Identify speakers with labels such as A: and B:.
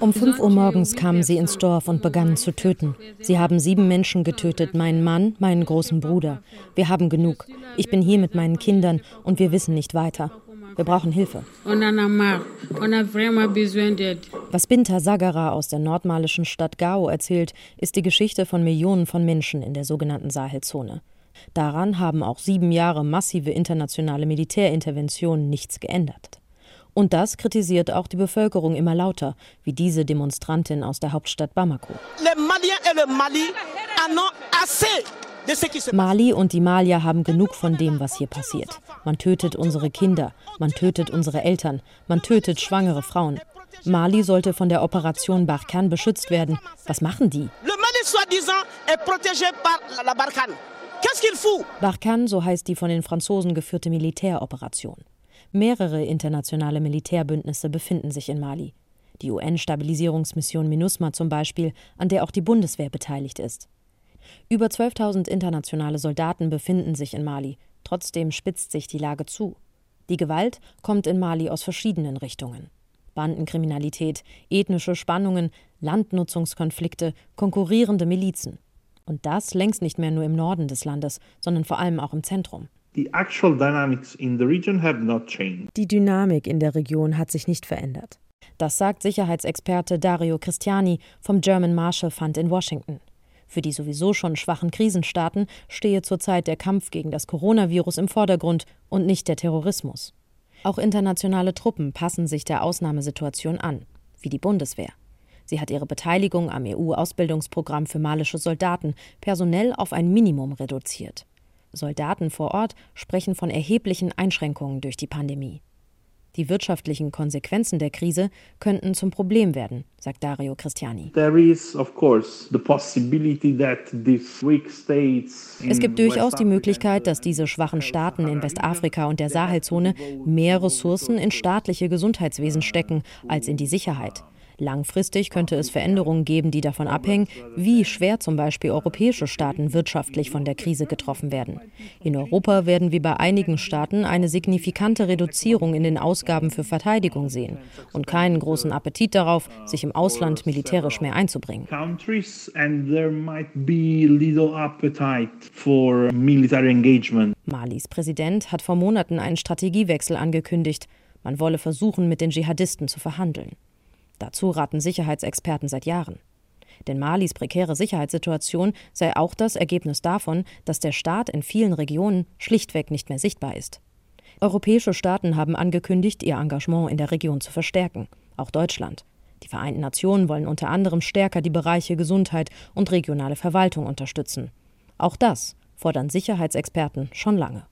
A: Um 5 Uhr morgens kamen sie ins Dorf und begannen zu töten. Sie haben sieben Menschen getötet, meinen Mann, meinen großen Bruder. Wir haben genug. Ich bin hier mit meinen Kindern und wir wissen nicht weiter. Wir brauchen Hilfe. Was Binta Sagara aus der nordmalischen Stadt Gao erzählt, ist die Geschichte von Millionen von Menschen in der sogenannten Sahelzone. Daran haben auch sieben Jahre massive internationale Militärinterventionen nichts geändert. Und das kritisiert auch die Bevölkerung immer lauter, wie diese Demonstrantin aus der Hauptstadt Bamako. Mali und die Malier haben genug von dem, was hier passiert. Man tötet unsere Kinder, man tötet unsere Eltern, man tötet schwangere Frauen. Mali sollte von der Operation Barkhane beschützt werden. Was machen die? Barkhane, so heißt die von den Franzosen geführte Militäroperation. Mehrere internationale Militärbündnisse befinden sich in Mali. Die UN-Stabilisierungsmission MINUSMA zum Beispiel, an der auch die Bundeswehr beteiligt ist. Über 12.000 internationale Soldaten befinden sich in Mali. Trotzdem spitzt sich die Lage zu. Die Gewalt kommt in Mali aus verschiedenen Richtungen. Bandenkriminalität, ethnische Spannungen, Landnutzungskonflikte, konkurrierende Milizen. Und das längst nicht mehr nur im Norden des Landes, sondern vor allem auch im Zentrum. Die Dynamik in der Region hat sich nicht verändert. Das sagt Sicherheitsexperte Dario Cristiani vom German Marshall Fund in Washington. Für die sowieso schon schwachen Krisenstaaten stehe zurzeit der Kampf gegen das Coronavirus im Vordergrund und nicht der Terrorismus. Auch internationale Truppen passen sich der Ausnahmesituation an, wie die Bundeswehr. Sie hat ihre Beteiligung am EU-Ausbildungsprogramm für malische Soldaten personell auf ein Minimum reduziert. Soldaten vor Ort sprechen von erheblichen Einschränkungen durch die Pandemie. Die wirtschaftlichen Konsequenzen der Krise könnten zum Problem werden, sagt Dario Cristiani. Es gibt durchaus die Möglichkeit, dass diese schwachen Staaten in Westafrika und der Sahelzone mehr Ressourcen in staatliche Gesundheitswesen stecken als in die Sicherheit. Langfristig könnte es Veränderungen geben, die davon abhängen, wie schwer zum Beispiel europäische Staaten wirtschaftlich von der Krise getroffen werden. In Europa werden wir bei einigen Staaten eine signifikante Reduzierung in den Ausgaben für Verteidigung sehen und keinen großen Appetit darauf, sich im Ausland militärisch mehr einzubringen. Malis Präsident hat vor Monaten einen Strategiewechsel angekündigt. Man wolle versuchen, mit den Dschihadisten zu verhandeln. Dazu raten Sicherheitsexperten seit Jahren. Denn Malis prekäre Sicherheitssituation sei auch das Ergebnis davon, dass der Staat in vielen Regionen schlichtweg nicht mehr sichtbar ist. Europäische Staaten haben angekündigt, ihr Engagement in der Region zu verstärken, auch Deutschland. Die Vereinten Nationen wollen unter anderem stärker die Bereiche Gesundheit und regionale Verwaltung unterstützen. Auch das fordern Sicherheitsexperten schon lange.